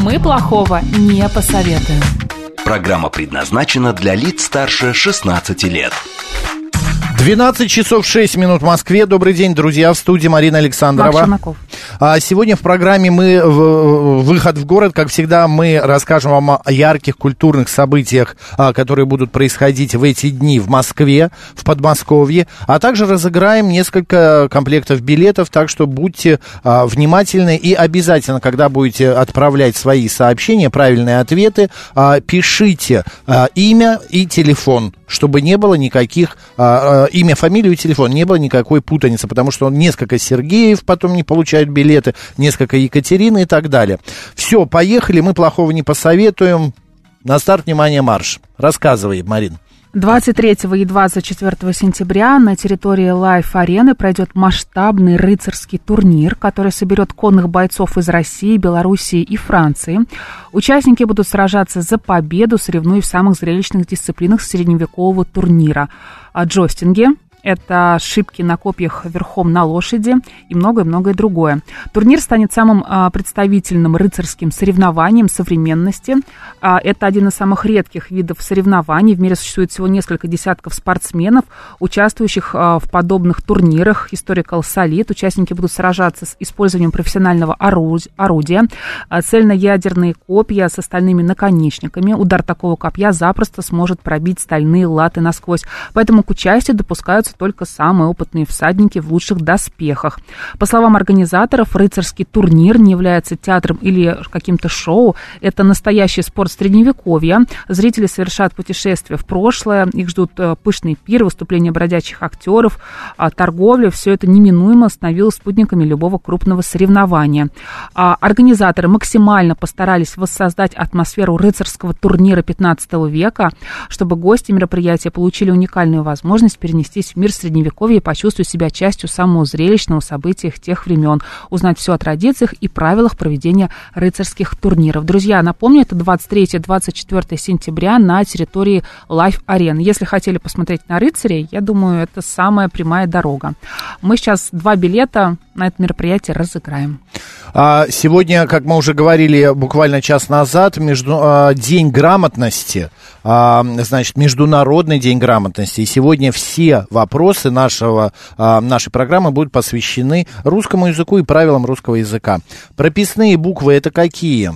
Мы плохого не посоветуем. Программа предназначена для лиц старше 16 лет. 12 часов 6 минут в Москве. Добрый день, друзья, в студии Марина Александрова. Макс сегодня в программе мы «Выход в город», как всегда, мы расскажем вам о ярких культурных событиях, а, которые будут происходить в эти дни в Москве, в Подмосковье, а также разыграем несколько комплектов билетов, так что будьте а, внимательны и обязательно, когда будете отправлять свои сообщения, правильные ответы, а, пишите а, имя и телефон, чтобы не было никаких а, а, имя, фамилию и телефон, не было никакой путаницы, потому что несколько Сергеев потом не получают билеты, несколько Екатерины и так далее. Все, поехали, мы плохого не посоветуем. На старт, внимание, марш. Рассказывай, Марин. 23 и 24 сентября на территории Лайф-арены пройдет масштабный рыцарский турнир, который соберет конных бойцов из России, Белоруссии и Франции. Участники будут сражаться за победу, соревнуясь в самых зрелищных дисциплинах средневекового турнира. Джостинги, это ошибки на копьях верхом на лошади и многое-многое другое. Турнир станет самым а, представительным рыцарским соревнованием современности. А, это один из самых редких видов соревнований. В мире существует всего несколько десятков спортсменов, участвующих а, в подобных турнирах. Historical Solid. Участники будут сражаться с использованием профессионального орудия. Цельноядерные копья с остальными наконечниками. Удар такого копья запросто сможет пробить стальные латы насквозь. Поэтому к участию допускаются только самые опытные всадники в лучших доспехах. По словам организаторов, рыцарский турнир не является театром или каким-то шоу. Это настоящий спорт средневековья. Зрители совершат путешествие в прошлое. Их ждут э, пышные пиры, выступления бродячих актеров, а, торговля. Все это неминуемо становилось спутниками любого крупного соревнования. А, организаторы максимально постарались воссоздать атмосферу рыцарского турнира 15 века, чтобы гости мероприятия получили уникальную возможность перенестись мир Средневековья и почувствовать себя частью самого зрелищного события тех времен, узнать все о традициях и правилах проведения рыцарских турниров. Друзья, напомню, это 23-24 сентября на территории Life Arena. Если хотели посмотреть на рыцарей, я думаю, это самая прямая дорога. Мы сейчас два билета на это мероприятие разыграем. А, сегодня, как мы уже говорили буквально час назад, между, а, День грамотности, а, значит, Международный день грамотности. И сегодня все вопросы нашего, нашей программы будут посвящены русскому языку и правилам русского языка. Прописные буквы это какие?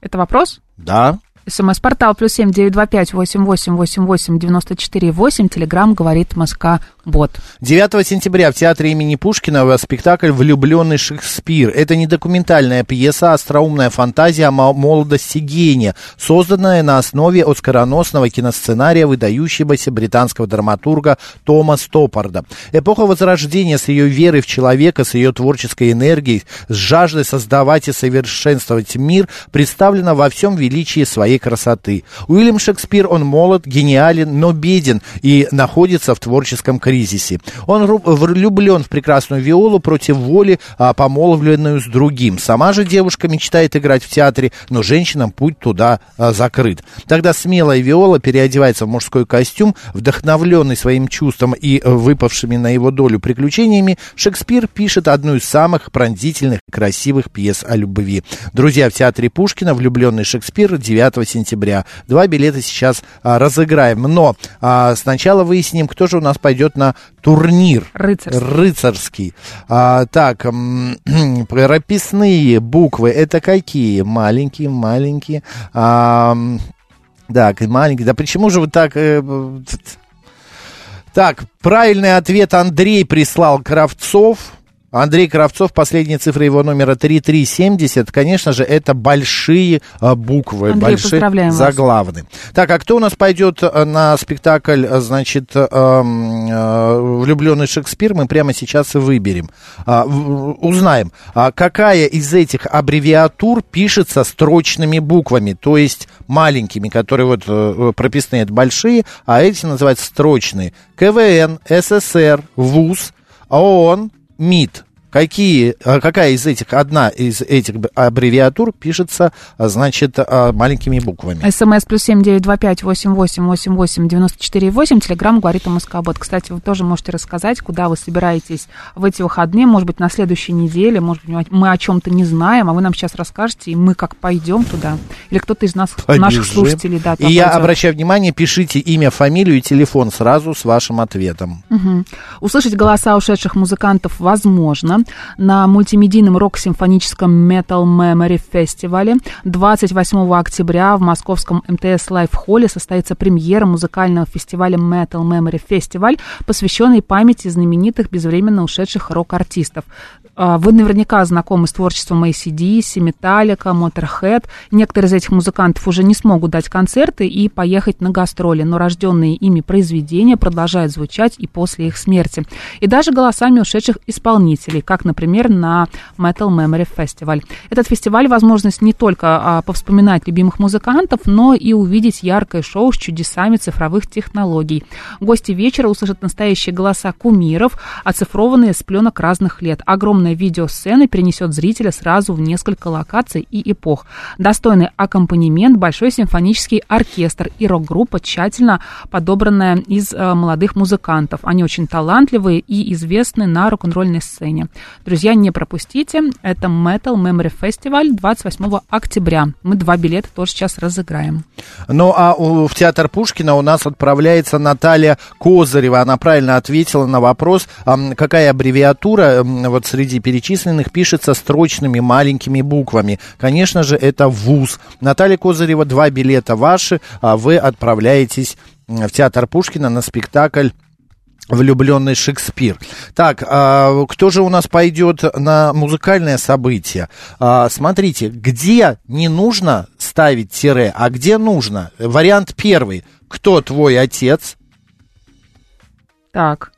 Это вопрос? Да. СМС-портал плюс семь девять два пять восемь восемь восемь восемь девяносто четыре восемь. Телеграмм говорит Москва Бот. 9 сентября в театре имени Пушкина спектакль «Влюбленный Шекспир». Это не документальная пьеса, а остроумная фантазия о молодости гения, созданная на основе оскароносного киносценария выдающегося британского драматурга Тома Стоппарда. Эпоха Возрождения с ее верой в человека, с ее творческой энергией, с жаждой создавать и совершенствовать мир, представлена во всем величии своей красоты. Уильям Шекспир, он молод, гениален, но беден и находится в творческом кризисе. Он влюблен в прекрасную Виолу против воли, а, помолвленную с другим. Сама же девушка мечтает играть в театре, но женщинам путь туда а, закрыт. Тогда смелая Виола переодевается в мужской костюм, вдохновленный своим чувством и выпавшими на его долю приключениями, Шекспир пишет одну из самых пронзительных и красивых пьес о любви. Друзья, в театре Пушкина «Влюбленный Шекспир» 9 сентября. Два билета сейчас а, разыграем. Но а, сначала выясним, кто же у нас пойдет на турнир. Рыцарский. Рыцарский. А, так, прописные буквы это какие? Маленькие, маленькие. А, так, маленькие. Да почему же вы так... Э, так, правильный ответ Андрей прислал Кравцов. Андрей Кравцов, последняя цифра его номера 3370. Конечно же, это большие а, буквы, Андрей, большие заглавные. Вас. Так, а кто у нас пойдет э, на спектакль, э, значит, «Влюбленный Шекспир»? Мы прямо сейчас и выберем. А, узнаем, а какая из этих аббревиатур пишется строчными буквами, то есть маленькими, которые вот э, прописные, это большие, а эти называются строчные. КВН, СССР, ВУЗ, ООН, МИД. Какие, а какая из этих, одна из этих аббревиатур пишется, а, значит, а, маленькими буквами? СМС плюс семь девять два пять восемь восемь восемь восемь девяносто четыре восемь. Телеграмм говорит о Москобот. Кстати, вы тоже можете рассказать, куда вы собираетесь в эти выходные, может быть, на следующей неделе, может быть, мы о чем-то не знаем, а вы нам сейчас расскажете, и мы как пойдем туда. Или кто-то из нас, Побежим. наших слушателей, да, И я обращаю внимание, пишите имя, фамилию и телефон сразу с вашим ответом. Угу. Услышать голоса ушедших музыкантов возможно на мультимедийном рок-симфоническом Metal Memory фестивале 28 октября в московском МТС Live Холле состоится премьера музыкального фестиваля Metal Memory Festival, посвященный памяти знаменитых безвременно ушедших рок-артистов. А, вы наверняка знакомы с творчеством ACDC, Metallica, Motorhead. Некоторые из этих музыкантов уже не смогут дать концерты и поехать на гастроли, но рожденные ими произведения продолжают звучать и после их смерти. И даже голосами ушедших исполнителей, как, например, на Metal Memory Festival. Этот фестиваль – возможность не только а, повспоминать любимых музыкантов, но и увидеть яркое шоу с чудесами цифровых технологий. Гости вечера услышат настоящие голоса кумиров, оцифрованные с пленок разных лет. Огромное огромная видеосцена перенесет зрителя сразу в несколько локаций и эпох. Достойный аккомпанемент, большой симфонический оркестр и рок-группа, тщательно подобранная из э, молодых музыкантов. Они очень талантливые и известны на рок-н-ролльной сцене. Друзья, не пропустите, это Metal Memory Festival 28 октября. Мы два билета тоже сейчас разыграем. Ну, а у, в театр Пушкина у нас отправляется Наталья Козырева. Она правильно ответила на вопрос, какая аббревиатура вот среди среди перечисленных пишется строчными маленькими буквами. Конечно же, это ВУЗ. Наталья Козырева, два билета ваши, а вы отправляетесь в театр Пушкина на спектакль влюбленный Шекспир. Так, а, кто же у нас пойдет на музыкальное событие? А, смотрите, где не нужно ставить тире, а где нужно? Вариант первый. Кто твой отец? Так.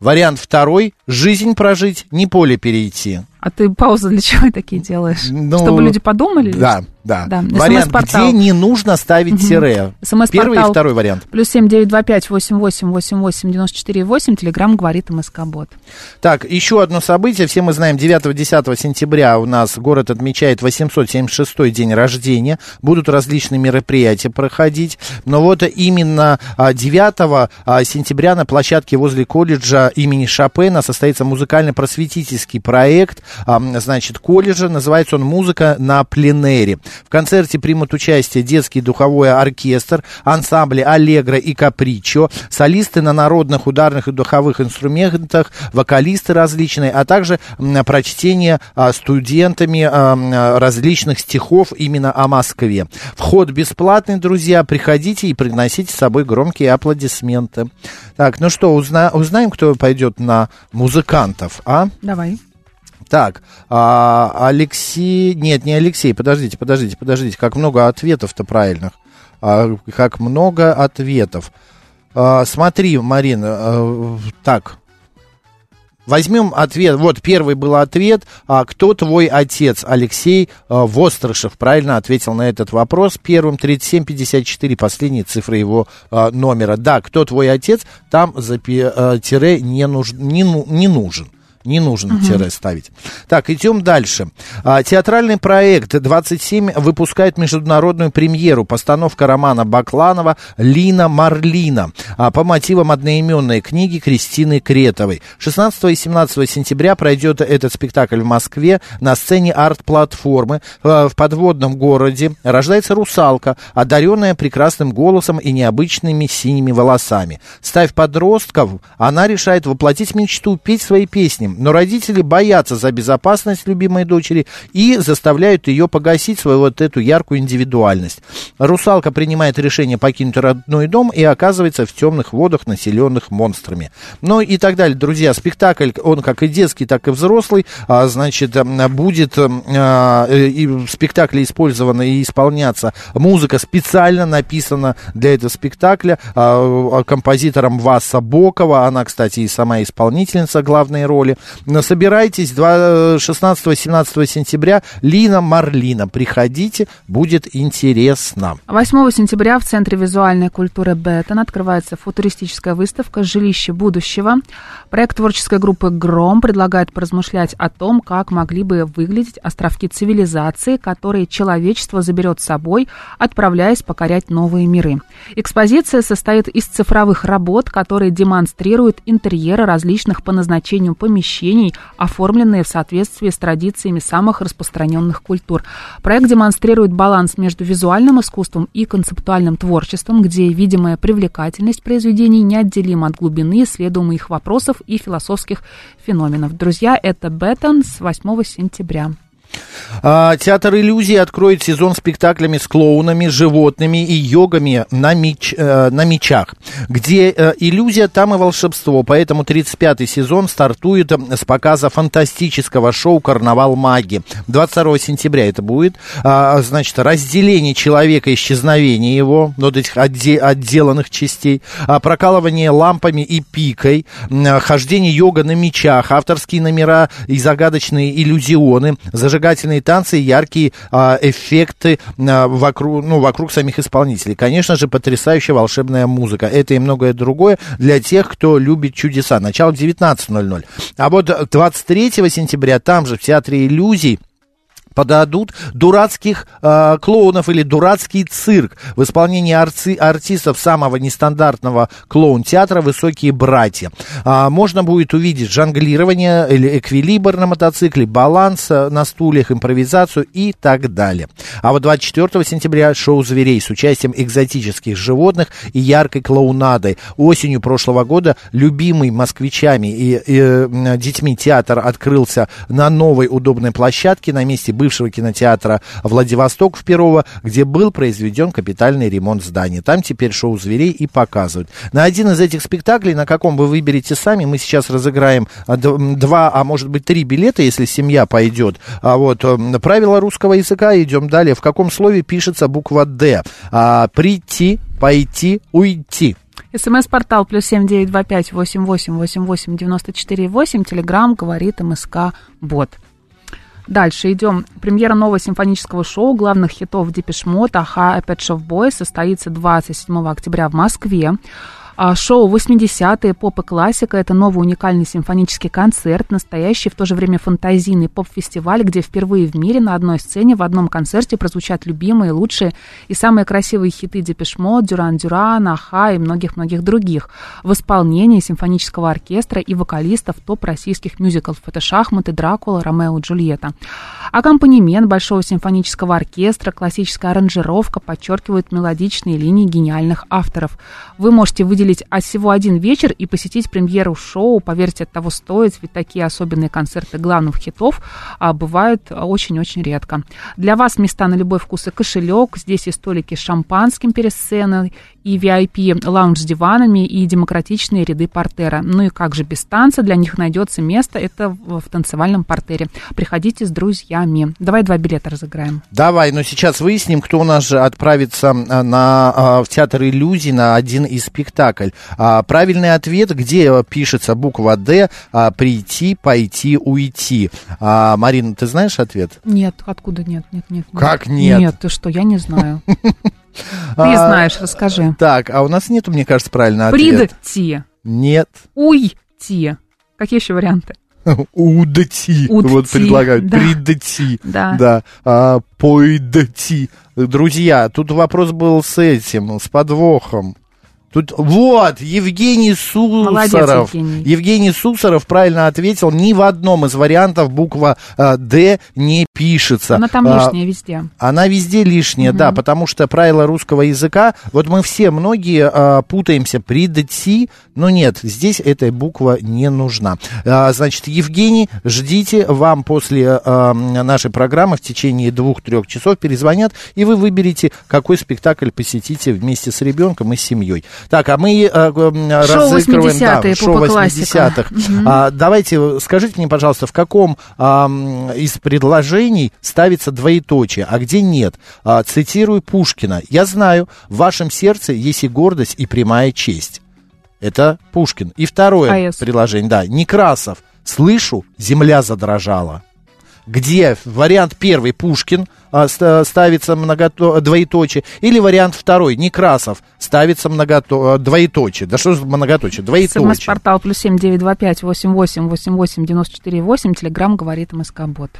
Вариант второй – жизнь прожить, не поле перейти. А ты паузы для чего такие делаешь? Ну, Чтобы люди подумали? Да, да. да. Вариант, где не нужно ставить угу. тире. Первый и второй вариант. Плюс семь девять два пять восемь восемь восемь восемь девяносто четыре восемь. Телеграмм говорит МСК Бот. Так, еще одно событие. Все мы знаем, 9-10 сентября у нас город отмечает 876-й день рождения. Будут различные мероприятия проходить. Но вот именно 9 а, а, сентября на площадке возле колледжа имени Шопена состоится музыкально-просветительский проект значит, колледжа. Называется он «Музыка на пленэре». В концерте примут участие детский духовой оркестр, ансамбли «Аллегро» и «Капричо», солисты на народных ударных и духовых инструментах, вокалисты различные, а также прочтение а, студентами различных стихов именно о Москве. Вход бесплатный, друзья. Приходите и приносите с собой громкие аплодисменты. Так, ну что, узна, узнаем, кто пойдет на музыкантов, а? Давай. Так, а, Алексей... Нет, не Алексей, подождите, подождите, подождите. Как много ответов-то правильных. А, как много ответов. А, смотри, Марина, а, так, Возьмем ответ. Вот первый был ответ. А, кто твой отец? Алексей а, Вострышев правильно ответил на этот вопрос. Первым 3754, последние цифры его а, номера. Да, кто твой отец? Там за а, тире не, нуж, не, не нужен. Не нужно угу. тире ставить. Так, идем дальше. А, театральный проект 27 выпускает международную премьеру. Постановка романа Бакланова «Лина Марлина» а, по мотивам одноименной книги Кристины Кретовой. 16 и 17 сентября пройдет этот спектакль в Москве на сцене арт-платформы. А, в подводном городе рождается русалка, одаренная прекрасным голосом и необычными синими волосами. Ставь подростков, она решает воплотить мечту, петь свои песни ним. Но родители боятся за безопасность любимой дочери и заставляют ее погасить свою вот эту яркую индивидуальность. Русалка принимает решение покинуть родной дом и оказывается в темных водах, населенных монстрами. Ну и так далее. Друзья, спектакль, он как и детский, так и взрослый, а, значит, будет а, в спектакле использована и исполняться музыка специально написана для этого спектакля а, композитором Васа Бокова. Она, кстати, и сама исполнительница главной роли. Собирайтесь 16-17 сентября. Лина Марлина. Приходите, будет интересно. 8 сентября в Центре визуальной культуры Беттон открывается футуристическая выставка «Жилище будущего». Проект творческой группы «Гром» предлагает поразмышлять о том, как могли бы выглядеть островки цивилизации, которые человечество заберет с собой, отправляясь покорять новые миры. Экспозиция состоит из цифровых работ, которые демонстрируют интерьеры различных по назначению помещений, оформленные в соответствии с традициями самых распространенных культур. Проект демонстрирует баланс между визуальным искусством и концептуальным творчеством, где видимая привлекательность произведений неотделима от глубины исследуемых вопросов и философских феноменов. Друзья, это Беттон с 8 сентября. А, театр иллюзий откроет сезон спектаклями с клоунами, животными и йогами на, меч, э, на мечах. Где э, иллюзия, там и волшебство. Поэтому 35-й сезон стартует с показа фантастического шоу «Карнавал маги». 22 сентября это будет. А, значит, разделение человека, исчезновение его, вот этих отде, отделанных частей, а, прокалывание лампами и пикой, хождение йога на мечах, авторские номера и загадочные иллюзионы, зажигательные танцы яркие а, эффекты а, вокруг, ну, вокруг самих исполнителей. Конечно же, потрясающая волшебная музыка. Это и многое другое для тех, кто любит чудеса. Начало в 19.00. А вот 23 сентября там же в Театре иллюзий подадут дурацких э, клоунов или дурацкий цирк в исполнении арци, артистов самого нестандартного клоун-театра «Высокие братья». А, можно будет увидеть жонглирование или эквилибр на мотоцикле, баланс на стульях, импровизацию и так далее. А вот 24 сентября шоу «Зверей» с участием экзотических животных и яркой клоунадой. Осенью прошлого года любимый москвичами и, и детьми театр открылся на новой удобной площадке на месте бывшего кинотеатра Владивосток в Перово, где был произведен капитальный ремонт здания. Там теперь шоу зверей и показывают. На один из этих спектаклей, на каком вы выберете сами, мы сейчас разыграем а, два, а может быть три билета, если семья пойдет. А вот э, правила русского языка, идем далее. В каком слове пишется буква «Д»? А, прийти, пойти, уйти. СМС-портал плюс семь девять два пять восемь восемь восемь восемь девяносто четыре восемь. Телеграмм говорит МСК Бот. Дальше идем. Премьера нового симфонического шоу главных хитов Депешмот, Аха и Pet Shop Boys состоится 27 октября в Москве. А, шоу 80-е, поп и классика – это новый уникальный симфонический концерт, настоящий в то же время фантазийный поп-фестиваль, где впервые в мире на одной сцене в одном концерте прозвучат любимые, лучшие и самые красивые хиты Депешмо, Дюран Дюран, Аха и многих-многих других в исполнении симфонического оркестра и вокалистов топ российских мюзиклов – это «Шахматы», «Дракула», «Ромео и Джульетта». Аккомпанемент Большого симфонического оркестра, классическая аранжировка подчеркивают мелодичные линии гениальных авторов. Вы можете выделить выделить а всего один вечер и посетить премьеру шоу. Поверьте, от того стоит, ведь такие особенные концерты главных хитов а, бывают очень-очень редко. Для вас места на любой вкус и кошелек. Здесь и столики с шампанским перед сценой, и VIP лаунж с диванами, и демократичные ряды портера. Ну и как же без танца, для них найдется место, это в, в танцевальном портере. Приходите с друзьями. Давай два билета разыграем. Давай, но сейчас выясним, кто у нас же отправится а, на, а, в театр иллюзий на один из спектаклей спектакль. А, правильный ответ, где пишется буква «Д», а, прийти, пойти, уйти. А, Марина, ты знаешь ответ? Нет, откуда нет, нет, нет. Как нет? Нет, ты что, я не знаю. Ты знаешь, расскажи. Так, а у нас нету, мне кажется, правильного ответа. Придти. Нет. Уйти. Какие еще варианты? Удати. Вот предлагают. Да. Придати. Да. Да. А, пойдати. Друзья, тут вопрос был с этим, с подвохом. Тут вот, Евгений Сусаров. Молодец, Евгений. Евгений Сусаров правильно ответил. Ни в одном из вариантов буква э, «Д» не пишется. Она там А, лишняя везде. Она везде лишняя, да, потому что правила русского языка, вот мы все, многие а, путаемся при «дти», но нет, здесь эта буква не нужна. А, значит, Евгений, ждите, вам после а, нашей программы в течение двух-трех часов перезвонят, и вы выберете, какой спектакль посетите вместе с ребенком и с семьей. Так, а мы а, м, Шоу разыгрываем... 80-е, шоу попа классика. 80-х. А, давайте, скажите мне, пожалуйста, в каком а, из предложений ставится двоеточие, а где нет? А, цитирую Пушкина. «Я знаю, в вашем сердце есть и гордость, и прямая честь». Это Пушкин. И второе А.С. предложение, да, Некрасов. «Слышу, земля задрожала». Где вариант первый Пушкин а, ста- ставится многото- двоеточие, или вариант второй Некрасов ставится многото- двоеточие. Да что же многоточие? Двоеточие. СМС-портал плюс семь девять два пять восемь восемь восемь восемь девяносто четыре восемь. Телеграмм говорит МСК Бот.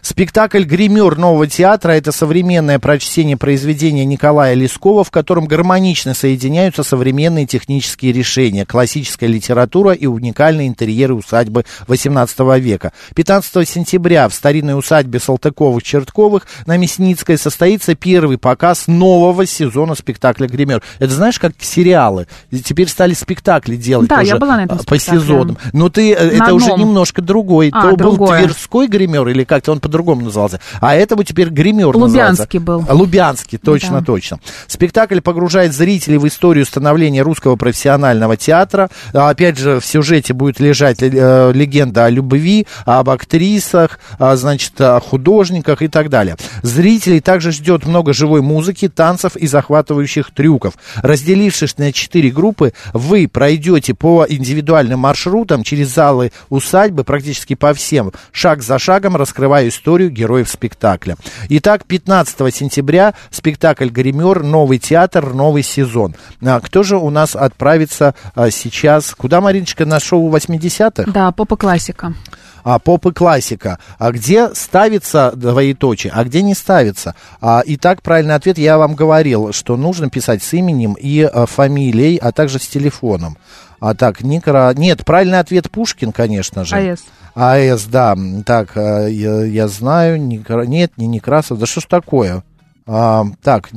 Спектакль «Гример» нового театра – это современное прочтение произведения Николая Лескова, в котором гармонично соединяются современные технические решения, классическая литература и уникальные интерьеры усадьбы XVIII века. 15 сентября в старинной усадьбе Салтыковых-Чертковых на Мясницкой состоится первый показ нового сезона спектакля «Гример». Это знаешь, как сериалы. Теперь стали спектакли делать Да, тоже я была на этом по спектакле. сезонам. Но ты, э, На это уже одном. немножко другой. А, То был другое. Тверской гример или как-то он по-другому назывался. А этому теперь гример Лубянский называется. был. А, Лубянский, точно, Да. точно. Спектакль погружает зрителей в историю становления русского профессионального театра. А, Опять же, в сюжете будет лежать э, легенда о любви, об актрисах, значит, о художниках и так далее. Зрителей также ждет много живой музыки, танцев и захватывающих трюков. Разделившись на четыре группы, вы пройдете по индивидуальным маршрутам через залы усадьбы практически по всем, шаг за шагом раскрывая историю героев спектакля. Итак, 15 сентября спектакль «Гример», новый театр, новый сезон. А, кто же у нас отправится а, сейчас? Куда, Мариночка, на шоу 80-х? Да, попа классика. А, поп и классика. А где ставится двоеточие, а где не ставится? А, итак, правильный ответ я вам говорил, что нужно писать с именем и а, фамилией, а также с телефоном. А так, Никра... Нет, правильный ответ Пушкин, конечно же. АЭС. АЭС, да. Так, а, я, я знаю. Некра- Нет, не Некрасов. Да что ж такое? А, так,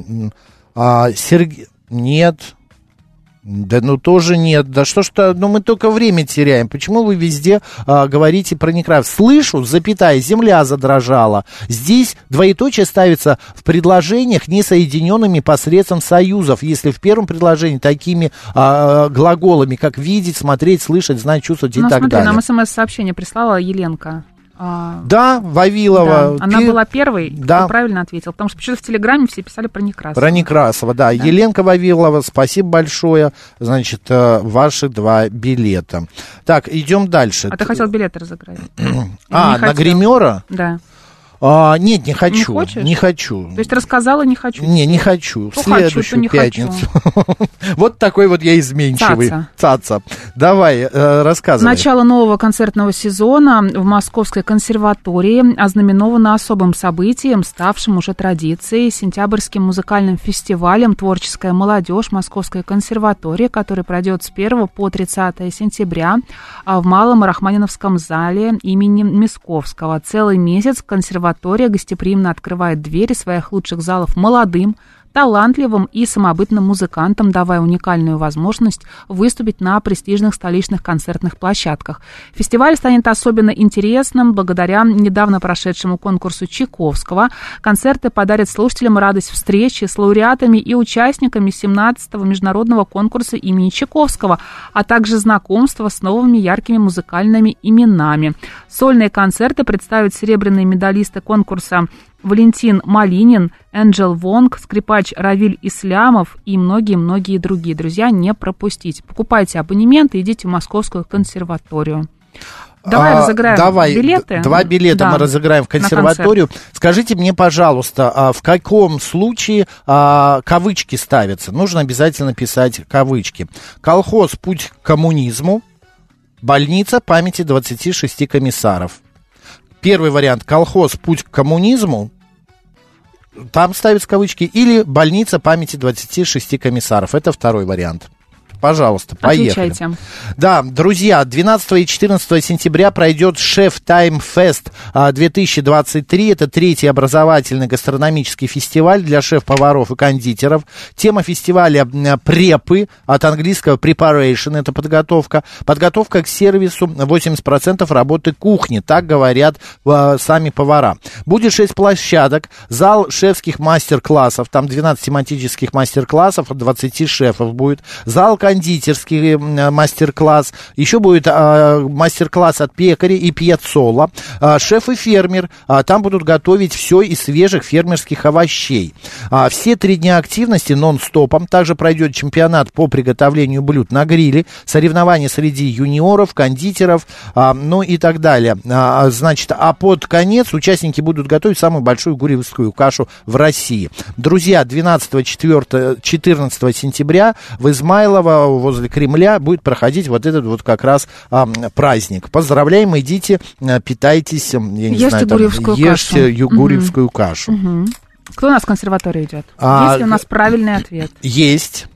а, Сергей... Нет. Да ну тоже нет. Да что ж то, ну мы только время теряем. Почему вы везде а, говорите про Некрасов? Слышу, запятая, земля задрожала. Здесь двоеточие ставится в предложениях, не соединенными посредством союзов. Если в первом предложении такими а, глаголами, как видеть, смотреть, слышать, знать, чувствовать и Ну, так смотри, далее. нам смс-сообщение прислала Еленка. А, Да, Вавилова. да, Она Пи- была первой, Да. кто правильно ответил. Потому что почему-то в Телеграме все писали про Некрасова. Про Некрасова, да. Еленка Вавилова, спасибо большое. Значит, э, ваши два билета. Так, идем дальше. А ты хотел билеты разыграть? А, на гримера? Да. А, нет, не хочу. хочешь? Не хочу. То есть рассказала, не хочу. Не, не хочу. В То хочу, следующую то не хочу. пятницу. Вот такой вот я изменчивый. Цаца. Цаца. Давай, э, рассказывай. Начало нового концертного сезона в Московской консерватории ознаменовано особым событием, ставшим уже традицией, сентябрьским музыкальным фестивалем «Творческая молодежь» Московской консерватории, который пройдет с 1 по 30 сентября а, в Малом Рахманиновском зале имени Мисковского. Целый месяц консерватория гостеприимно открывает двери своих лучших залов молодым, талантливым и самобытным музыкантам, давая уникальную возможность выступить на престижных столичных концертных площадках. Фестиваль станет особенно интересным благодаря недавно прошедшему конкурсу Чайковского. Концерты подарят слушателям радость встречи с лауреатами и участниками 17-го международного конкурса имени Чайковского, а также знакомство с новыми яркими музыкальными именами. Сольные концерты представят серебряные медалисты конкурса Валентин Малинин, Энджел Вонг, скрипач Равиль Ислямов и многие-многие другие. Друзья, не пропустите. Покупайте абонементы, идите в Московскую консерваторию. Давай А, разыграем давай, билеты. Два билета Да, мы разыграем в консерваторию. Скажите мне, пожалуйста, а в каком случае а, кавычки ставятся? Нужно обязательно писать кавычки. Колхоз «Путь к коммунизму», больница памяти 26 комиссаров. Первый вариант колхоз «Путь к коммунизму», там ставятся кавычки, или больница памяти 26 комиссаров. Это второй вариант. Пожалуйста, поехали. Отвечайте. Да, друзья, 12 и 14 сентября пройдет Шеф Тайм Фест 2023. Это третий образовательный гастрономический фестиваль для шеф-поваров и кондитеров. Тема фестиваля препы, от английского preparation, это подготовка. Подготовка к сервису 80% работы кухни, так говорят э, сами повара. Будет 6 площадок, зал шефских мастер-классов, там 12 тематических мастер-классов, от 20 шефов будет. Зал кондитерский мастер-класс. Еще будет э, мастер-класс от пекаря и пьецола. Э, шеф и фермер. Э, там будут готовить все из свежих фермерских овощей. Э, все три дня активности нон-стопом. Также пройдет чемпионат по приготовлению блюд на гриле, соревнования среди юниоров, кондитеров, э, ну и так далее. Э, значит, а под конец участники будут готовить самую большую гурьевскую кашу в России. Друзья, 12-14 сентября в Измайлово возле Кремля будет проходить вот этот вот как раз а, праздник. Поздравляем, идите, питайтесь, я не ешьте знаю, там, гурьевскую ешьте кашу. гурьевскую кашу. Мгм. Кто у нас в консерваторию идет? А, Есть ли у нас правильный ответ? Есть.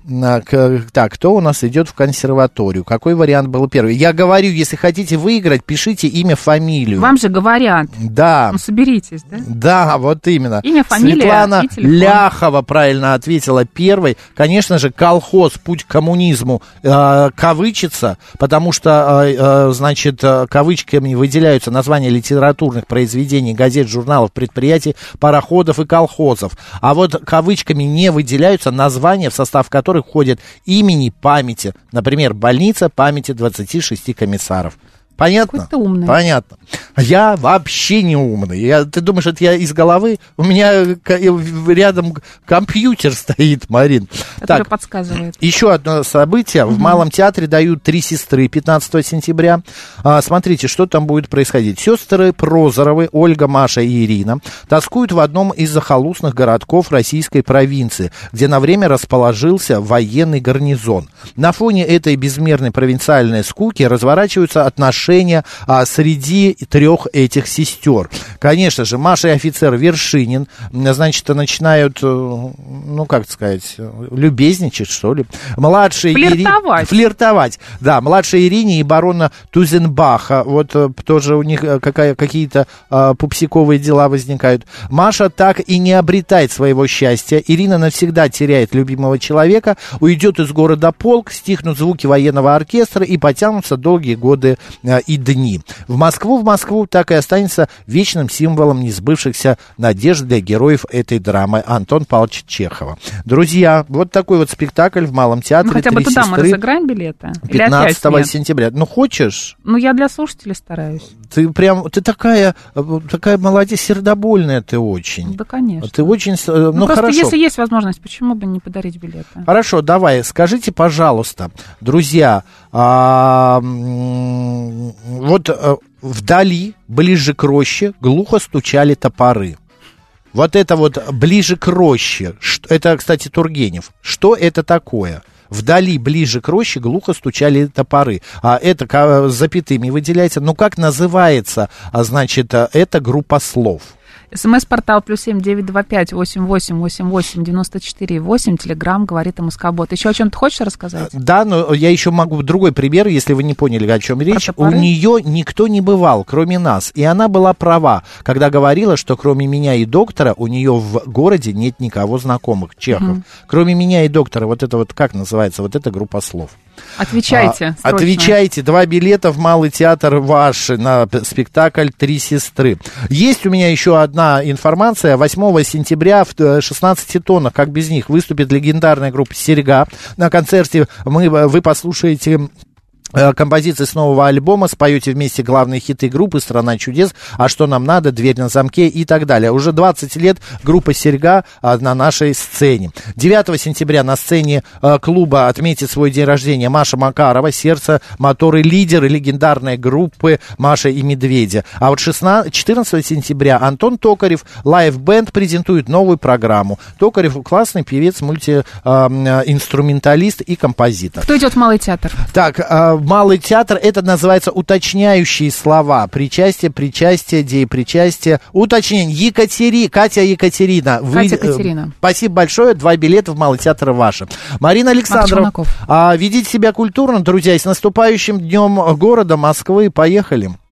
Так, кто у нас идет в консерваторию? Какой вариант был первый? Я говорю, если хотите выиграть, пишите имя, фамилию. Вам же говорят. Да. Ну, соберитесь, да? Да, вот именно. Имя, фамилия Светлана. Ляхова правильно ответила первой. Конечно же, колхоз «Путь к коммунизму» э, кавычится, потому что, э, э, значит, э, кавычками выделяются названия литературных произведений, газет, журналов, предприятий, пароходов и колхозов. А вот кавычками не выделяются названия, в состав которых входят имени памяти. Например, больница памяти 26 комиссаров. Понятно? Какой ты умный. Понятно. Я вообще не умный. Я, ты думаешь, это я из головы? У меня к- рядом компьютер стоит, Марин. Который Так, подсказывает. еще одно событие. В Малом театре дают «Три сестры» 15 сентября. А, смотрите, что там будет происходить. Сестры Прозоровы, Ольга, Маша и Ирина, тоскуют в одном из захолустных городков российской провинции, где на время расположился военный гарнизон. На фоне этой безмерной провинциальной скуки разворачиваются отношения а, среди трех этих сестер. Конечно же, Маша и офицер Вершинин, значит, начинают, э, ну, как сказать, любезничать, что ли. Младшие Ири- Флиртовать. Флиртовать, да. Младшая Ирине и барона Тузенбаха. Вот э, тоже у них э, какая, какие-то э, пупсиковые дела возникают. Маша так и не обретает своего счастья. Ирина навсегда теряет любимого человека, уйдет из города полк, стихнут звуки военного оркестра и потянутся долгие годы и дни. В Москву, в Москву так и останется вечным символом несбывшихся надежд для героев этой драмы Антон Павлович Чехова. Друзья, вот такой вот спектакль в Малом театре Ну, хотя бы «Три туда мы сестры» разыграем билеты? Или опять 15 нет? сентября. Ну, хочешь? Ну, я для слушателей стараюсь. Ты прям, ты такая, э, такая молодец, сердобольная ты очень. Да, конечно. Ты очень, э, Ну, ну, просто хорошо. если есть возможность, почему бы не подарить билеты? Хорошо, давай, скажите, пожалуйста, друзья, а, вот э, вдали, ближе к роще, глухо стучали топоры. Вот это вот ближе к роще, это, кстати, Тургенев. Что это такое? Вдали, ближе к роще, глухо стучали топоры. А это запятыми выделяется. Ну, как называется, а, значит, э, эта группа слов? СМС-портал плюс семь девять два пять восемь восемь восемь восемь девяносто четыре восемь. Телеграмм говорит МСК-бот. Еще о чем-то хочешь рассказать? Да, но я еще могу другой пример, если вы не поняли, о чем речь. У нее никто не бывал, кроме нас. И она была права, когда говорила, что кроме меня и доктора у нее в городе нет никого знакомых, чехов. Кроме меня и доктора, вот это вот, как называется, вот эта группа слов. Отвечайте. А. Отвечайте. Два билета в Малый театр ваши на спектакль «Три сестры». Есть у меня еще одна информация. 8 сентября в э, 16 тоннах, как без них, выступит легендарная группа «Серега». На концерте мы, э, вы послушаете э, композиции с нового альбома, споете вместе главные хиты группы «Страна чудес», «А что нам надо», «Дверь на замке» и так далее. Уже 20 лет группа «Серьга» а, на нашей сцене. 9 сентября на сцене э, клуба отметит свой день рождения Маша Макарова, сердце, моторы, лидеры легендарной группы «Маша и Медведи». А вот 16, 14 сентября Антон Токарев, live band, презентует новую программу. Токарев классный певец, мультиинструменталист и композитор. Кто идет в Малый театр? Так, Малый театр, это называется уточняющие слова. Причастие, причастие, деепричастие. Уточнение. Екатери, Катя Екатерина. Катя Екатерина. Спасибо большое. Два билета в Малый театр ваши. Марина Александровна. А, ведите себя культурно, друзья. И с наступающим днем города Москвы. Поехали.